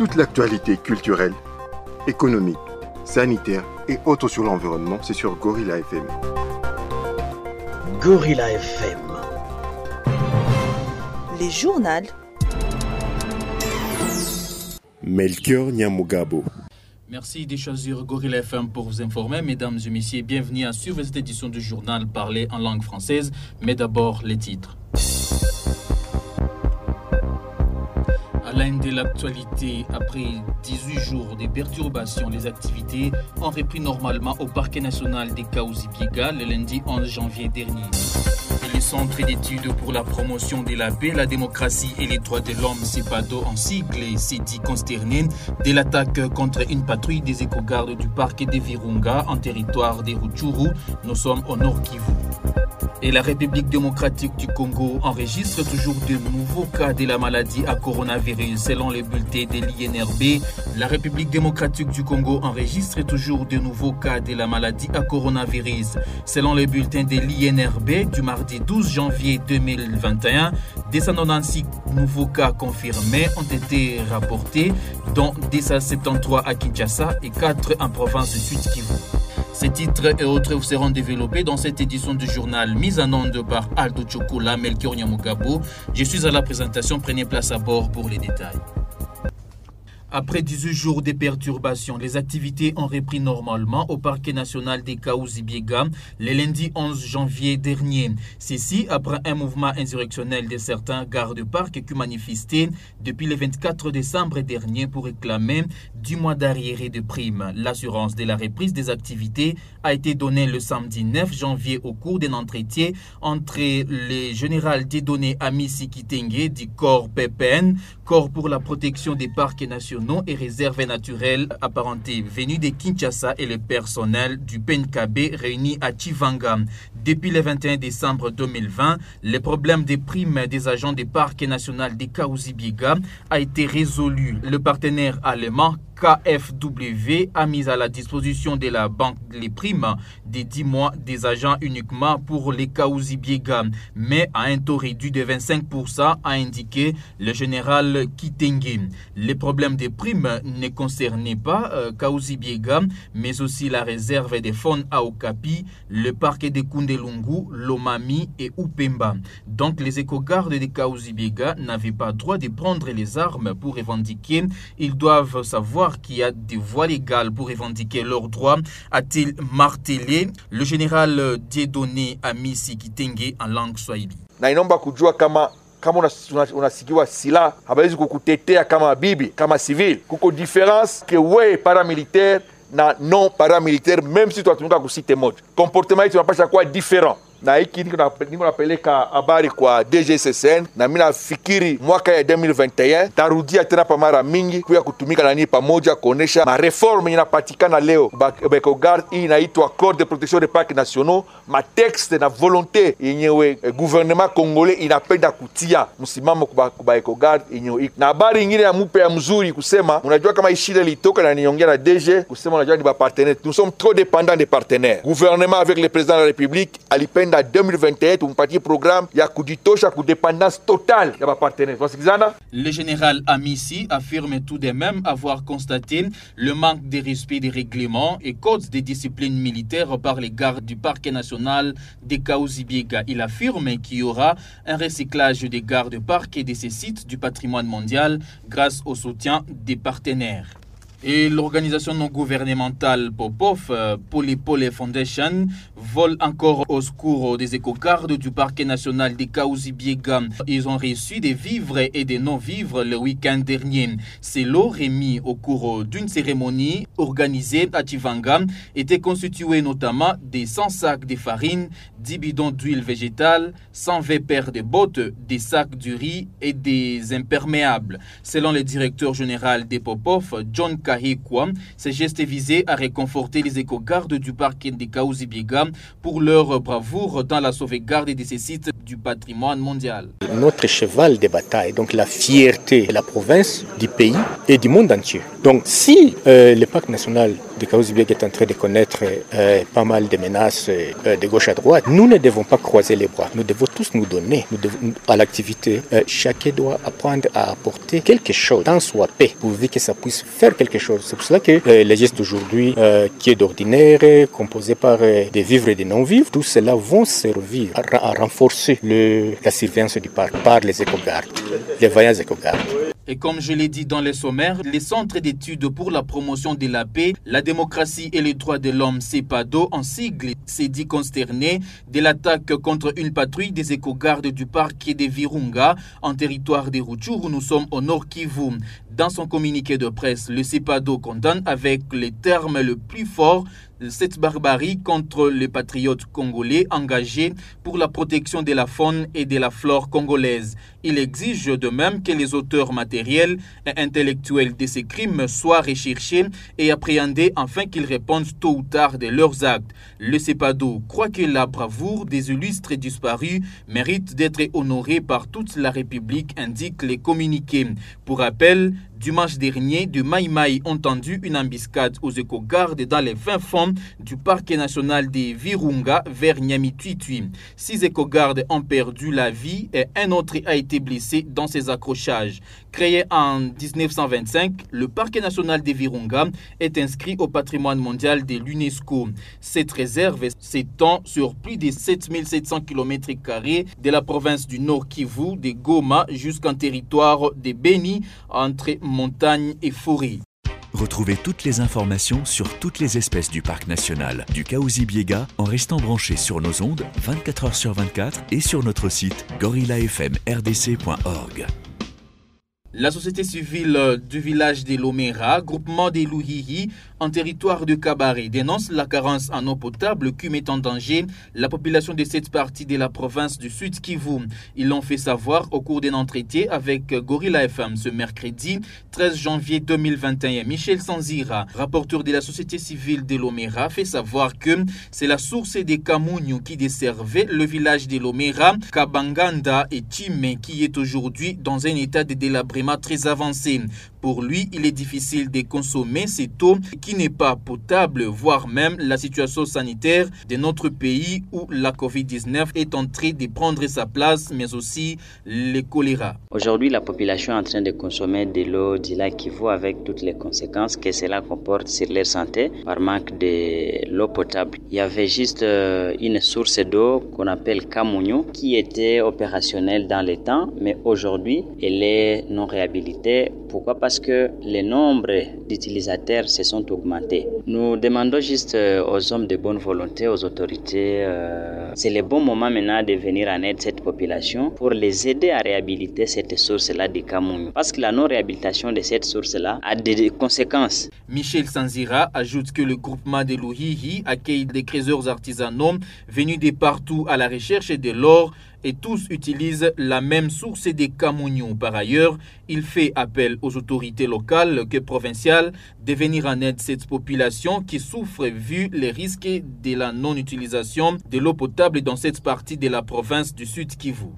Toute l'actualité culturelle, économique, sanitaire et autres sur l'environnement, c'est sur Gorilla FM. Gorilla FM. Les journaux. Melchior Nyamugabo. Merci de choisir Gorilla FM pour vous informer. Mesdames et messieurs, bienvenue à suivre cette édition du journal parlé en langue française. Mais d'abord, les titres. L'actualité, après 18 jours de perturbations, les activités ont repris normalement au parquet national des Kaouzi-Biega le lundi 11 janvier dernier. Et le Centre d'études pour la promotion de la paix, la démocratie et les droits de l'homme, CEPADO en sigle, s'est dit consterné de l'attaque contre une patrouille des éco-gardes du parc de Virunga en territoire des Rutshuru. Nous sommes au Nord Kivu. Et la République démocratique du Congo enregistre toujours de nouveaux cas de la maladie à coronavirus. Selon les bulletins de l'INRB, la République démocratique du Congo enregistre toujours de nouveaux cas de la maladie à coronavirus. Selon les bulletins de l'INRB du mardi 12 janvier 2021, 296 nouveaux cas confirmés ont été rapportés, dont 273 à Kinshasa et 4 en province de Sud Kivu. Ces titres et autres seront développés dans cette édition du journal mise en onde par Aldo Chokola, Melchior Nyamugabo. Je suis à la présentation, prenez place à bord pour les détails. Après 18 jours de perturbations, les activités ont repris normalement au parquet national des Kaouzi-Biega le lundi 11 janvier dernier. Ceci après un mouvement insurrectionnel de certains gardes-parcs qui manifestaient depuis le 24 décembre dernier pour réclamer du mois d'arriéré de primes. L'assurance de la reprise des activités a été donnée le samedi 9 janvier au cours d'un entretien entre le général Dieudonné Amissi Kitenge du corps PPN, Corps pour la protection des parcs nationaux et réserves naturelles apparentées venues de Kinshasa et le personnel du PNKB réunis à Chivanga. Depuis le 21 décembre 2020, le problème des primes des agents des parcs nationaux des Kaouzi-Biega a été résolu. Le partenaire allemand KFW a mis à la disposition de la banque les primes des 10 mois des agents uniquement pour les Biega, mais à un taux réduit de 25%, a indiqué le général Kitenge. Les problèmes des primes ne concernaient pas euh, mais aussi la réserve des fonds à Okapi, le parc de Kundelungu, Lomami et Upemba. Donc les éco-gardes de Kaouzi Biega n'avaient pas droit de prendre les armes pour revendiquer. Ils doivent savoir qu'il y a des voies légales pour revendiquer leurs droits, a-t-il martelé le général Dieudonné Amisi Kitenge en langue swahili? kujua kama kama unasikiwa una, una silaha hawezi kukutetea kama bibi kama civil. Kuko difference ke we paramilitaire na non paramilitaire, même si kusite moja, comportement yetu kuwa different na hiki niko napeleka habari kwa DGCCN, na mimi nafikiri mwaka ya 2021 tarudia tena pa mara mingi kuya kutumika nani pamoja kuonesha mareforme inapatikana leo Bekogard. Hii inaitwa Code de protection des parcs nationaux, matexte na volonte yenyewe eh, gouvernement congolais inapenda kutia msimamo kuba Ecogard yenyewe. Na habari nyingine ya mupe ya mzuri kusema, unajua kama ishile litoka na niongea na DG kusema, unajua ni ba partenaire, nous sommes trop dépendants des partenaires. Gouvernement avec le président de la République alipenda 2021 tumpatie programme ya kujitosha kudependance totale ya? Le général Amissi affirme tout de même avoir constaté le manque de respect des règlements et codes de discipline militaire par les gardes du parc national de Kaouzi-Biega. Il affirme qu'il y aura un recyclage des gardes-parcs et de ces sites du patrimoine mondial grâce au soutien des partenaires. Et l'organisation non gouvernementale Popov, euh, Polypole Foundation, vole encore au secours des éco-gardes du parquet national des Kaouzi-Biega. Ils ont reçu des vivres et des non-vivres le week-end dernier. Ces lots remis au cours d'une cérémonie organisée à Chivanga étaient constitués notamment des 100 sacs de farine, 10 bidons d'huile végétale, 120 paires de bottes, des sacs de riz et des imperméables. Selon le directeur général des Popov, John Ces gestes visaient à réconforter les éco-gardes du parc Ndekaouzi Biega pour leur bravoure dans la sauvegarde de ces sites du patrimoine mondial. Notre cheval de bataille, donc la fierté de la province, du pays et du monde entier. Donc si euh, le parc national de Kaouzibieg est en train de connaître euh, pas mal de menaces euh, de gauche à droite, nous ne devons pas croiser les bras. Nous devons tous nous donner nous devons, à l'activité. Euh, chacun doit apprendre à apporter quelque chose, tant soit paix, pourvu que ça puisse faire quelque chose. C'est pour cela que euh, les gestes d'aujourd'hui, euh, qui est d'ordinaire, composé par des vivres et des non-vivres, tout cela vont servir à, renforcer la surveillance du parc par les éco-gardes, les vaillants éco-gardes. Et comme je l'ai dit dans les sommaires, les centres d'études pour la promotion de la paix, la démocratie et les droits de l'homme, CEPADO, en sigle, s'est dit consterné de l'attaque contre une patrouille des éco-gardes du parc des Virunga en territoire des Rutshuru. Nous sommes au nord Kivu. Dans son communiqué de presse, le CEPADO condamne avec les termes le plus forts cette barbarie contre les patriotes congolais engagés pour la protection de la faune et de la flore congolaise. Il exige de même que les auteurs matériels et intellectuels de ces crimes soient recherchés et appréhendés afin qu'ils répondent tôt ou tard de leurs actes. Le CEPADO croit que la bravoure des illustres disparus mérite d'être honorée par toute la République, indique les communiqués. Pour rappel, Dimanche dernier, du Maïmaï ont tendu une embuscade aux éco-gardes dans les fins fonds du parc national des Virunga vers Nyamituitui. Six éco-gardes ont perdu la vie et un autre a été blessé dans ces accrochages. Créé en 1925, le parc national des Virunga est inscrit au patrimoine mondial de l'UNESCO. Cette réserve s'étend sur plus de 7700 km de la province du Nord Kivu, de Goma jusqu'en territoire de Beni, entre montagne et forêt. Retrouvez toutes les informations sur toutes les espèces du parc national du Kaouzi-Biega en restant branché sur nos ondes 24 h sur 24 et sur notre site gorillafmrdc.org. La société civile du village de Lomera, groupement des Louhihi, en territoire de Cabaret, dénonce la carence en eau potable qui met en danger la population de cette partie de la province du Sud Kivu. Ils l'ont fait savoir au cours d'un entretien avec Gorilla FM ce mercredi 13 janvier 2021. Michel Sanzira, rapporteur de la société civile de Lomera, fait savoir que c'est la source des Kamouniou qui desservait le village de Lomera, Kabanganda et Chime qui est aujourd'hui dans un état de très avancé. Pour lui, il est difficile de consommer cette eau qui n'est pas potable, voire même la situation sanitaire de notre pays où la COVID-19 est en train de prendre sa place, mais aussi le choléra. Aujourd'hui, la population est en train de consommer de l'eau du lac Kivu avec toutes les conséquences que cela comporte sur leur santé par manque de l'eau potable. Il y avait juste une source d'eau qu'on appelle Kamunyu qui était opérationnelle dans les temps, mais aujourd'hui, elle est non réhabilitée. Pourquoi? Parce que les nombres d'utilisateurs se sont augmentés. Nous demandons juste aux hommes de bonne volonté, aux autorités, euh, c'est le bon moment maintenant de venir en aide cette population pour les aider à réhabiliter cette source-là de Kamoun. Parce que la non-réhabilitation de cette source-là a des conséquences. Michel Sanzira ajoute que le groupement de Louhihi accueille des creuseurs artisanaux venus de partout à la recherche de l'or et tous utilisent la même source des Camounions. Par ailleurs, il fait appel aux autorités locales que provinciales de venir en aide cette population qui souffre vu les risques de la non-utilisation de l'eau potable dans cette partie de la province du Sud Kivu.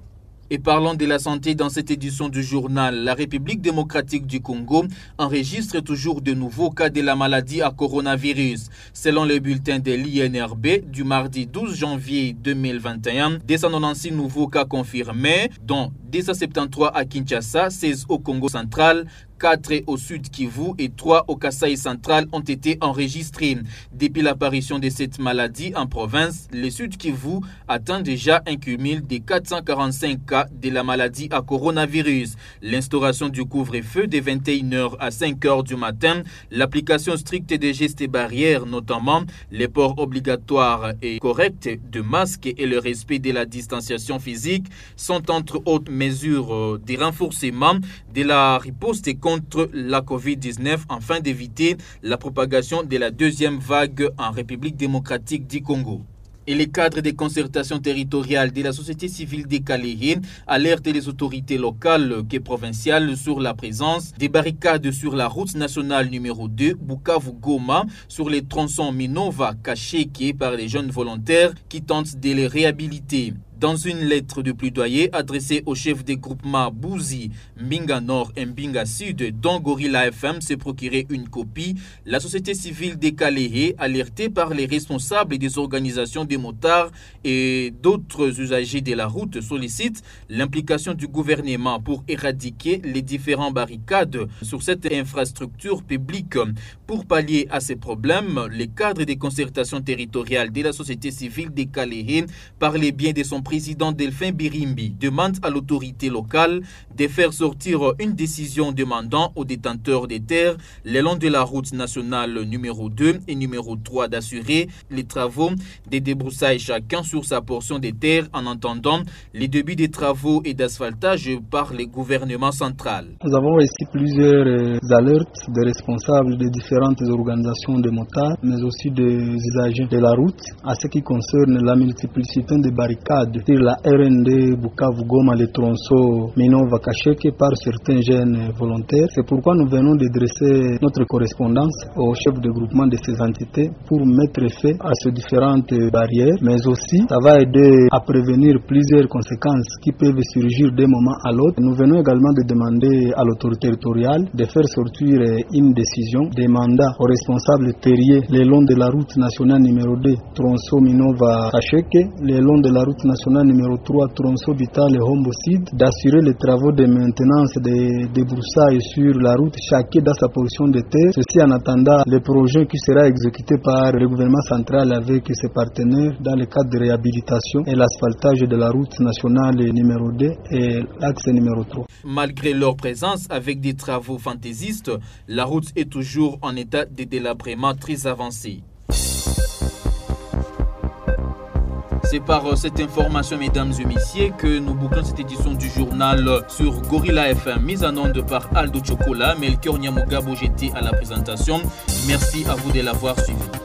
Et parlons de la santé dans cette édition du journal. La République démocratique du Congo enregistre toujours de nouveaux cas de la maladie à coronavirus. Selon le bulletin de l'INRB du mardi 12 janvier 2021, 296 nouveaux cas confirmés, dont 273 à Kinshasa, 16 au Congo central, 4 au sud Kivu et 3 au Kasaï central ont été enregistrés. Depuis l'apparition de cette maladie en province, le sud Kivu atteint déjà un cumul de 445 cas de la maladie à coronavirus. L'instauration du couvre-feu de 21h à 5h du matin, l'application stricte des gestes barrières, notamment les ports obligatoires et corrects de masques et le respect de la distanciation physique sont entre autres mesures de renforcement de la riposte contre la COVID-19 afin d'éviter la propagation de la deuxième vague en République démocratique du Congo. Et les cadres des concertations territoriales de la société civile des Kaléhé alertent les autorités locales et provinciales sur la présence des barricades sur la route nationale numéro 2 Bukavu-Goma sur les tronçons Minova cachés par les jeunes volontaires qui tentent de les réhabiliter. Dans une lettre de plaidoyer adressée au chef des groupements Bouzi, Mbinga Nord et Mbinga Sud, dont Gorilla FM s'est procuré une copie, la société civile des Kaléhé, alertée par les responsables des organisations des motards et d'autres usagers de la route, sollicite l'implication du gouvernement pour éradiquer les différents barricades sur cette infrastructure publique. Pour pallier à ces problèmes, les cadres des concertations territoriales de la société civile des Kaléhé, par les de son président Delphin Birimbi demande à l'autorité locale de faire sortir une décision demandant aux détenteurs des terres le long de la route nationale numéro 2 et numéro 3 d'assurer les travaux de débroussailles chacun sur sa portion des terres en entendant les débuts des travaux et d'asphaltage par le gouvernement central. Nous avons ici plusieurs euh, alertes des responsables de différentes organisations de motards, mais aussi des usagers de la route à ce qui concerne la multiplicité des barricades la RND Bukavu Goma, le tronçon Minova Kacheke par certains jeunes volontaires. C'est pourquoi nous venons de dresser notre correspondance au chef de groupement de ces entités pour mettre fin à ces différentes barrières, mais aussi ça va aider à prévenir plusieurs conséquences qui peuvent surgir d'un moment à l'autre. Nous venons également de demander à l'autorité territoriale de faire sortir une décision demandant aux responsables terriers le long de la route nationale numéro 2, tronçon Minova Kacheke, le long de la route nationale numéro 3 tronçon vital et Hombocide d'assurer les travaux de maintenance des débroussailles sur la route, chacun dans sa portion de terre. Ceci en attendant le projet qui sera exécuté par le gouvernement central avec ses partenaires dans le cadre de réhabilitation et l'asphaltage de la route nationale numéro 2 et l'axe numéro 3. Malgré leur présence avec des travaux fantaisistes, la route est toujours en état de délabrement très avancé. C'est par euh, cette information, mesdames et messieurs, que nous bouclons cette édition du journal sur Gorilla FM, mise en onde par Aldo Chocola, Melchior Nyamugabo, j'étais à la présentation. Merci à vous de l'avoir suivi.